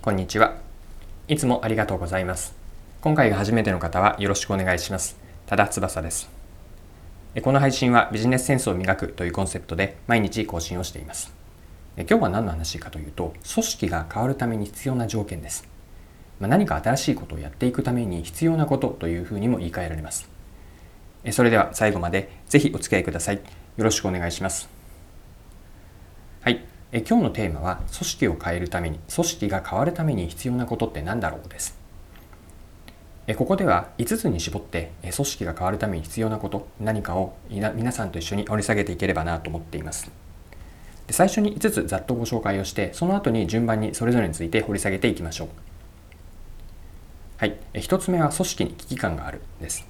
こんにちは。いつもありがとうございます。今回が初めての方はよろしくお願いします。多田翼です。この配信はビジネスセンスを磨くというコンセプトで毎日更新をしています。今日は何の話かというと、組織が変わるために必要な条件です。ま何か新しいことをやっていくために必要なことというふうにも言い換えられます。それでは最後までぜひお付き合いください。よろしくお願いします。はい。え今日のテーマは組織を変えるために組織が変わるために必要なことって何だろうです。えここでは5つに絞ってえ組織が変わるために必要なこと何かを皆さんと一緒に掘り下げていければなと思っています。で最初に5つざっとご紹介をしてその後に順番にそれぞれについて掘り下げていきましょう。はい。え1つ目は組織に危機感があるです。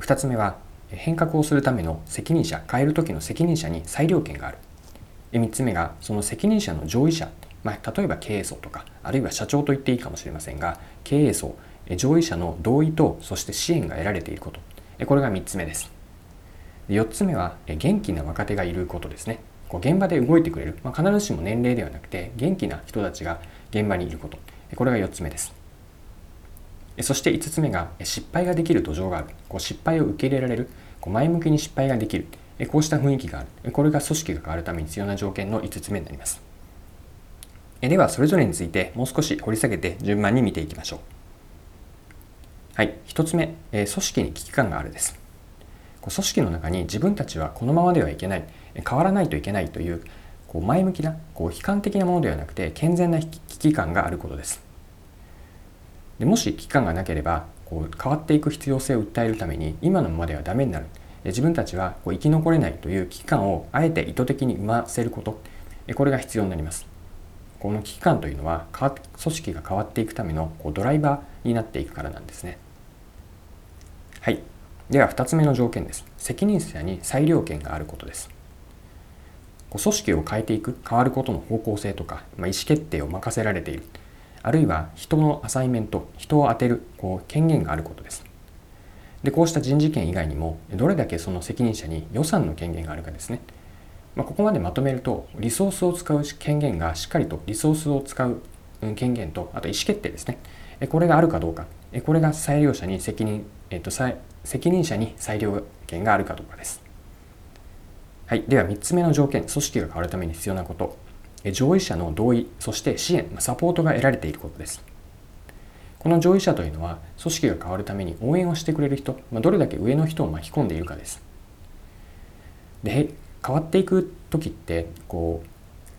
2つ目は変革をするための責任者変える時の責任者に裁量権がある。3つ目がその責任者の上位者、まあ、例えば経営層とかあるいは社長と言っていいかもしれませんが経営層上位者の同意とそして支援が得られていること。これが3つ目です。4つ目は元気な若手がいることですね。こう現場で動いてくれる、まあ、必ずしも年齢ではなくて元気な人たちが現場にいること。これが4つ目です。そして5つ目が失敗ができる土壌がある。こう失敗を受け入れられる。こう前向きに失敗ができる。こうした雰囲気がある。これが組織が変わるために必要な条件の5つ目になります。では、それぞれについてもう少し掘り下げて順番に見ていきましょう。はい、1つ目、組織に危機感があるです。組織の中に自分たちはこのままではいけない、変わらないといけないというこう前向きな、こう悲観的なものではなくて健全な危機感があることです。でもし危機感がなければこう変わっていく必要性を訴えるために今のままではダメになる自分たちはこう生き残れないという危機感をあえて意図的に生ませること。これが必要になります。この危機感というのは組織が変わっていくためのこうドライバーになっていくからなんですね。はい。では2つ目の条件です。責任者に裁量権があることです。こう組織を変えていく変わることの方向性とか、まあ、意思決定を任せられている。あるいは人のアサイメント人を当てるこう権限があることです。でこうした人事権以外にもどれだけその責任者に予算の権限があるかですね、まあ、ここまでまとめるとリソースを使う権限がしっかりとリソースを使う権限とあと意思決定ですね。これがあるかどうか。これが裁量者に責任、えっと、責任者に裁量権があるかどうかです。はい、では3つ目の条件組織が変わるために必要なこと。上位者の同意そして支援サポートが得られていることです。この上位者というのは組織が変わるために応援をしてくれる人、まあ、どれだけ上の人を巻き込んでいるかです。で変わっていく時ってこ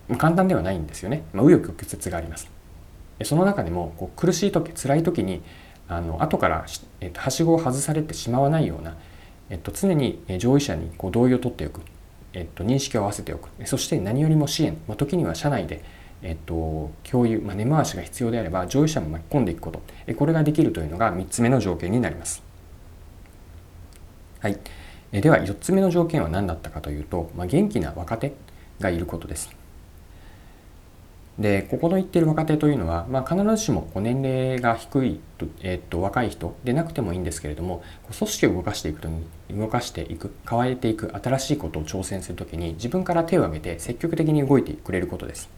う簡単ではないんですよね。まあ、紆余曲折があります。その中でもこう苦しい時辛い時にあの後から、えっと、はしごを外されてしまわないような、えっと、常に上位者にこう同意を取っておく、えっと、認識を合わせておくそして何よりも支援、まあ、時には社内でえっと、共有、まあ、根回しが必要であれば上位者も巻き込んでいくことこれができるというのが3つ目の条件になります。はい、では4つ目の条件は何だったかというと、まあ、元気な若手がいることです。でここの言ってる若手というのは、まあ、必ずしも年齢が低い、えっと、若い人でなくてもいいんですけれども組織を動かしていくと動かしていく変えていく新しいことを挑戦するときに自分から手を挙げて積極的に動いてくれることです。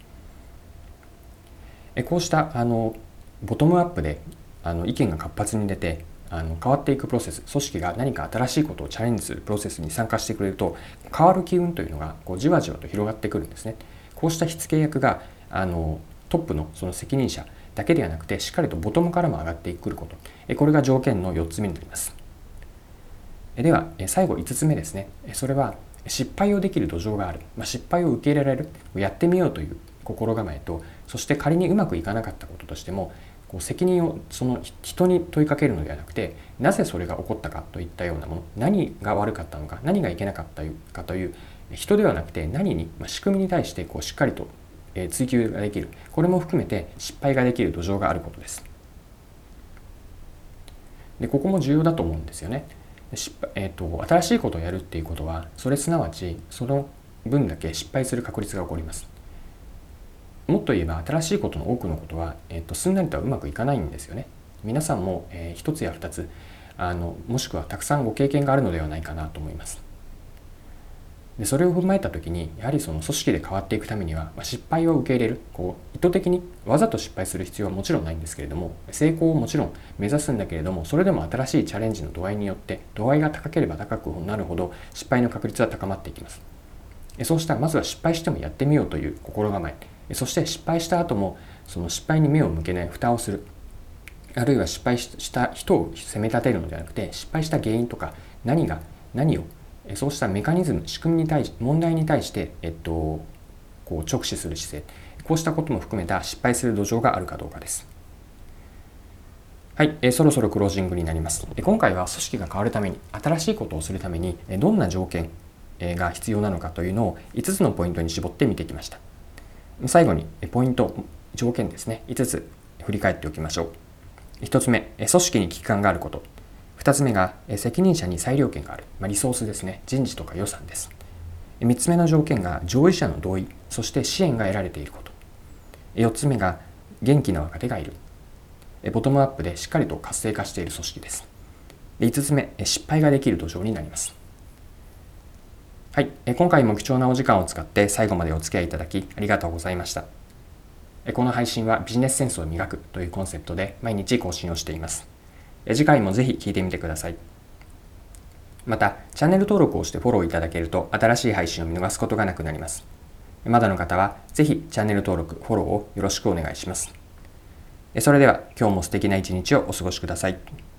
こうしたあのボトムアップであの意見が活発に出てあの変わっていくプロセス組織が何か新しいことをチャレンジするプロセスに参加してくれると変わる機運というのがこうじわじわと広がってくるんですね。こうした火付け役があのトップのその責任者だけではなくてしっかりとボトムからも上がってくることこれが条件の4つ目になります。では最後5つ目ですねそれは失敗をできる土壌がある、まあ、失敗を受け入れられるやってみようという心構えとそして仮にうまくいかなかったこととしてもこう責任をその人に問いかけるのではなくてなぜそれが起こったかといったようなもの何が悪かったのか何がいけなかったかという人ではなくて何に、まあ、仕組みに対してこうしっかりと追求ができるこれも含めて失敗ができる土壌があることです。でここも重要だと思うんですよね。失敗えーと新しいことをやるっていうことはそれすなわちその分だけ失敗する確率が起こります。もっと言えば新しいことの多くのことは、えっと、すんなりとはうまくいかないんですよね。皆さんも、えー、1つや2つあのもしくはたくさんご経験があるのではないかなと思います。でそれを踏まえた時にやはりその組織で変わっていくためには、まあ、失敗を受け入れるこう意図的にわざと失敗する必要はもちろんないんですけれども成功をもちろん目指すんだけれどもそれでも新しいチャレンジの度合いによって度合いが高ければ高くなるほど失敗の確率は高まっていきますそうしたらまずは失敗してもやってみようという心構えそして失敗した後もその失敗に目を向けない蓋をする。あるいは失敗した人を責め立てるのではなくて失敗した原因とか何が何をそうしたメカニズム仕組みに対し問題に対して、えっと、こう直視する姿勢。こうしたことも含めた失敗する土壌があるかどうかです。はい、えそろそろクロージングになります。今回は組織が変わるために新しいことをするためにえどんな条件が必要なのかというのを5つのポイントに絞って見てきました。最後にポイント条件ですね。5つ振り返っておきましょう。1つ目組織に危機感があること。2つ目が責任者に裁量権がある、まあ、リソースですね。人事とか予算です。3つ目の条件が上位者の同意。そして支援が得られていること。4つ目が元気な若手がいる。ボトムアップでしっかりと活性化している組織です。5つ目失敗ができる土壌になります。はい、今回も貴重なお時間を使って最後までお付き合いいただきありがとうございましたこの配信はビジネスセンスを磨くというコンセプトで毎日更新をしています次回もぜひ聞いてみてください。また、チャンネル登録をしてフォローいただけると新しい配信を見逃すことがなくなります。まだの方はぜひチャンネル登録、フォローをよろしくお願いします。それでは今日も素敵な一日をお過ごしください。